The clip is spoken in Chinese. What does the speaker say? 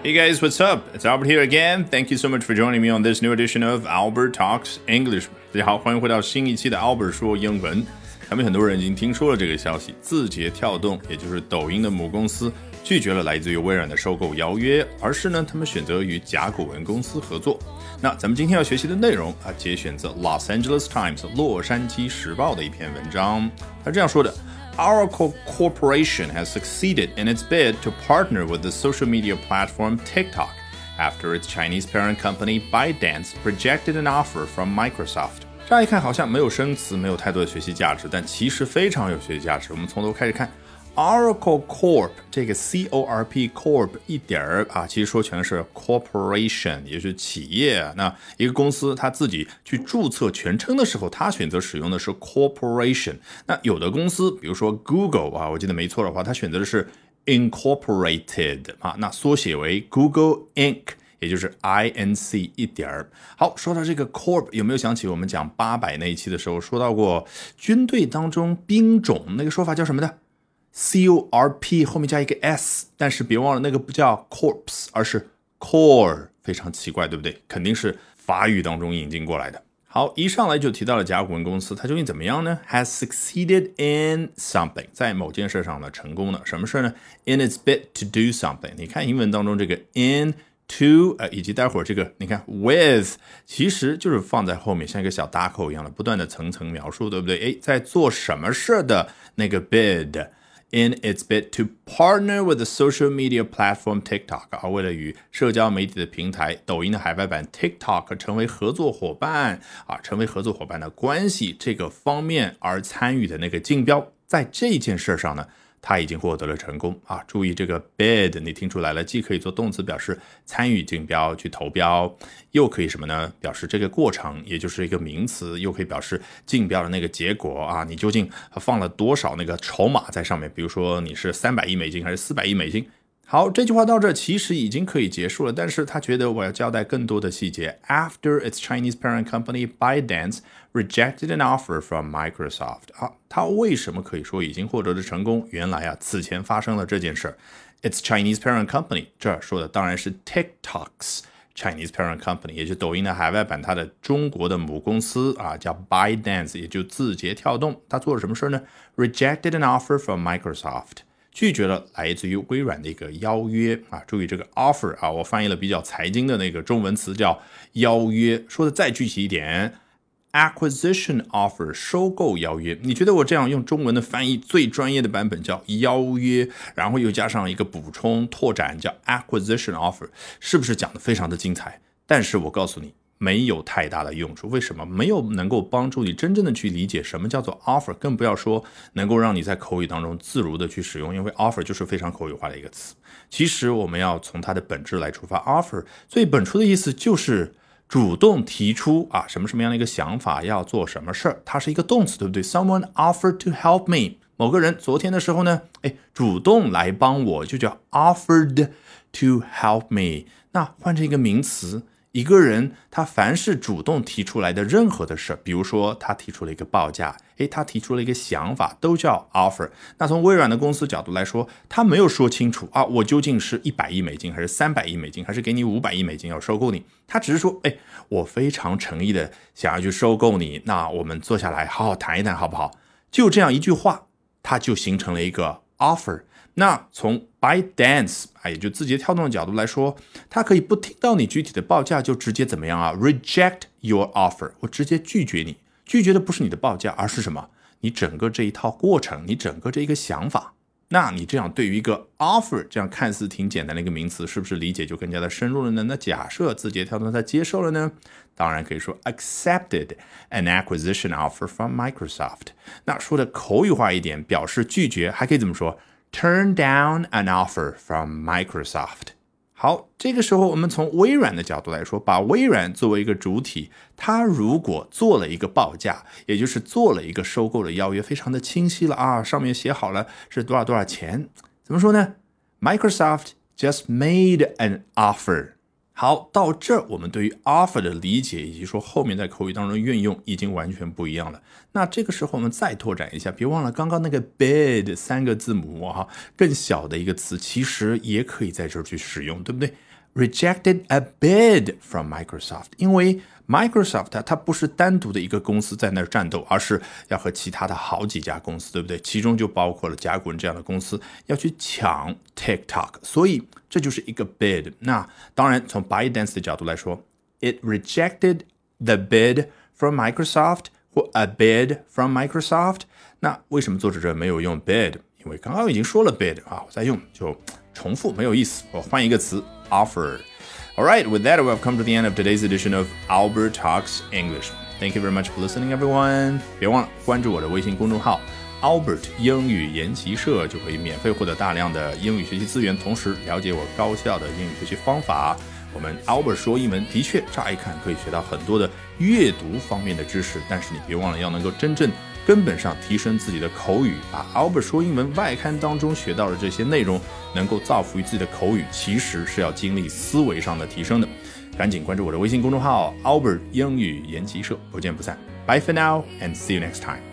Hey guys, what's up? It's Albert here again. Thank you so much for joining me on this new edition of Albert Talks English. 大家好，欢迎回到新一期的 Albert 说英文。他们很多人已经听说了这个消息，字节跳动，也就是抖音的母公司，拒绝了来自于微软的收购邀约，而是呢，他们选择与甲骨文公司合作。那咱们今天要学习的内容啊，节选自 Los Angeles Times 洛杉矶时报的一篇文章，他这样说的。Oracle Corporation has succeeded in its bid to partner with the social media platform TikTok after its Chinese parent company ByteDance rejected an offer from Microsoft. 乍一看好像没有生词，没有太多的学习价值，但其实非常有学习价值。我们从头开始看。 Oracle Corp 这个 C O R P Corp 一点儿啊，其实说全是 corporation，也就是企业。那一个公司它自己去注册全称的时候，它选择使用的是 corporation。那有的公司，比如说 Google 啊，我记得没错的话，它选择的是 incorporated 啊，那缩写为 Google Inc。也就是 I N C 一点儿。好，说到这个 Corp，有没有想起我们讲八百那一期的时候说到过军队当中兵种那个说法叫什么的？C O R P 后面加一个 S，但是别忘了那个不叫 corpse，而是 Core，非常奇怪，对不对？肯定是法语当中引进过来的。好，一上来就提到了甲骨文公司，它究竟怎么样呢？Has succeeded in something，在某件事上呢成功了。什么事呢？In its bid to do something。你看英文当中这个 in。to 呃，以及待会儿这个，你看 with 其实就是放在后面，像一个小搭扣一样的，不断的层层描述，对不对？哎，在做什么事的那个 bid in its bid to partner with the social media platform TikTok 啊，为了与社交媒体的平台抖音的海外版 TikTok 成为合作伙伴啊，成为合作伙伴的关系这个方面而参与的那个竞标，在这件事上呢。他已经获得了成功啊！注意这个 bid，你听出来了，既可以做动词表示参与竞标去投标，又可以什么呢？表示这个过程，也就是一个名词，又可以表示竞标的那个结果啊！你究竟放了多少那个筹码在上面？比如说你是三百亿美金还是四百亿美金？好，这句话到这其实已经可以结束了，但是他觉得我要交代更多的细节。After its Chinese parent company ByteDance rejected an offer from Microsoft，啊，他为什么可以说已经获得了成功？原来啊，此前发生了这件事。Its Chinese parent company，这儿说的当然是 TikTok's Chinese parent company，也就抖音的海外版，它的中国的母公司啊，叫 ByteDance，也就字节跳动。它做了什么事儿呢？Rejected an offer from Microsoft。拒绝了来自于微软的一个邀约啊！注意这个 offer 啊，我翻译了比较财经的那个中文词叫邀约。说的再具体一点，acquisition offer 收购邀约。你觉得我这样用中文的翻译最专业的版本叫邀约，然后又加上一个补充拓展叫 acquisition offer，是不是讲的非常的精彩？但是我告诉你。没有太大的用处，为什么？没有能够帮助你真正的去理解什么叫做 offer，更不要说能够让你在口语当中自如的去使用，因为 offer 就是非常口语化的一个词。其实我们要从它的本质来出发，offer 最本初的意思就是主动提出啊什么什么样的一个想法，要做什么事儿，它是一个动词，对不对？Someone offered to help me，某个人昨天的时候呢，哎，主动来帮我，就叫 offered to help me。那换成一个名词。一个人他凡是主动提出来的任何的事，比如说他提出了一个报价，诶，他提出了一个想法，都叫 offer。那从微软的公司角度来说，他没有说清楚啊，我究竟是一百亿美金，还是三百亿美金，还是给你五百亿美金要收购你？他只是说，哎，我非常诚意的想要去收购你，那我们坐下来好好谈一谈，好不好？就这样一句话，他就形成了一个 offer。那从 Bydance 啊，也就字节跳动的角度来说，它可以不听到你具体的报价就直接怎么样啊？Reject your offer，我直接拒绝你。拒绝的不是你的报价，而是什么？你整个这一套过程，你整个这一个想法。那你这样对于一个 offer 这样看似挺简单的一个名词，是不是理解就更加的深入了呢？那假设字节跳动它接受了呢？当然可以说 accepted an acquisition offer from Microsoft。那说的口语化一点，表示拒绝还可以怎么说？Turn down an offer from Microsoft。好，这个时候我们从微软的角度来说，把微软作为一个主体，它如果做了一个报价，也就是做了一个收购的邀约，非常的清晰了啊，上面写好了是多少多少钱。怎么说呢？Microsoft just made an offer。好，到这儿我们对于 offer 的理解以及说后面在口语当中运用已经完全不一样了。那这个时候我们再拓展一下，别忘了刚刚那个 bid 三个字母哈，更小的一个词其实也可以在这儿去使用，对不对？Rejected a bid from Microsoft，因为 Microsoft 它不是单独的一个公司在那儿战斗，而是要和其他的好几家公司，对不对？其中就包括了甲骨文这样的公司要去抢 TikTok，所以这就是一个 bid。那当然，从 ByteDance 的角度来说，it rejected the bid from Microsoft 或 a bid from Microsoft。那为什么作者这没有用 bid？因为刚刚已经说了 bid 啊，我再用就重复没有意思，我换一个词 offer。All right, with that, we've come to the end of today's edition of Albert Talks English. Thank you very much for listening, everyone. 别忘了关注我的微信公众号 Albert 英语研习社，就可以免费获得大量的英语学习资源，同时了解我高效的英语学习方法。我们 Albert 说英文的确乍一看可以学到很多的阅读方面的知识，但是你别忘了要能够真正。根本上提升自己的口语，把 Albert 说英文外刊当中学到的这些内容，能够造福于自己的口语，其实是要经历思维上的提升的。赶紧关注我的微信公众号 Albert 英语研习社，不见不散。Bye for now and see you next time.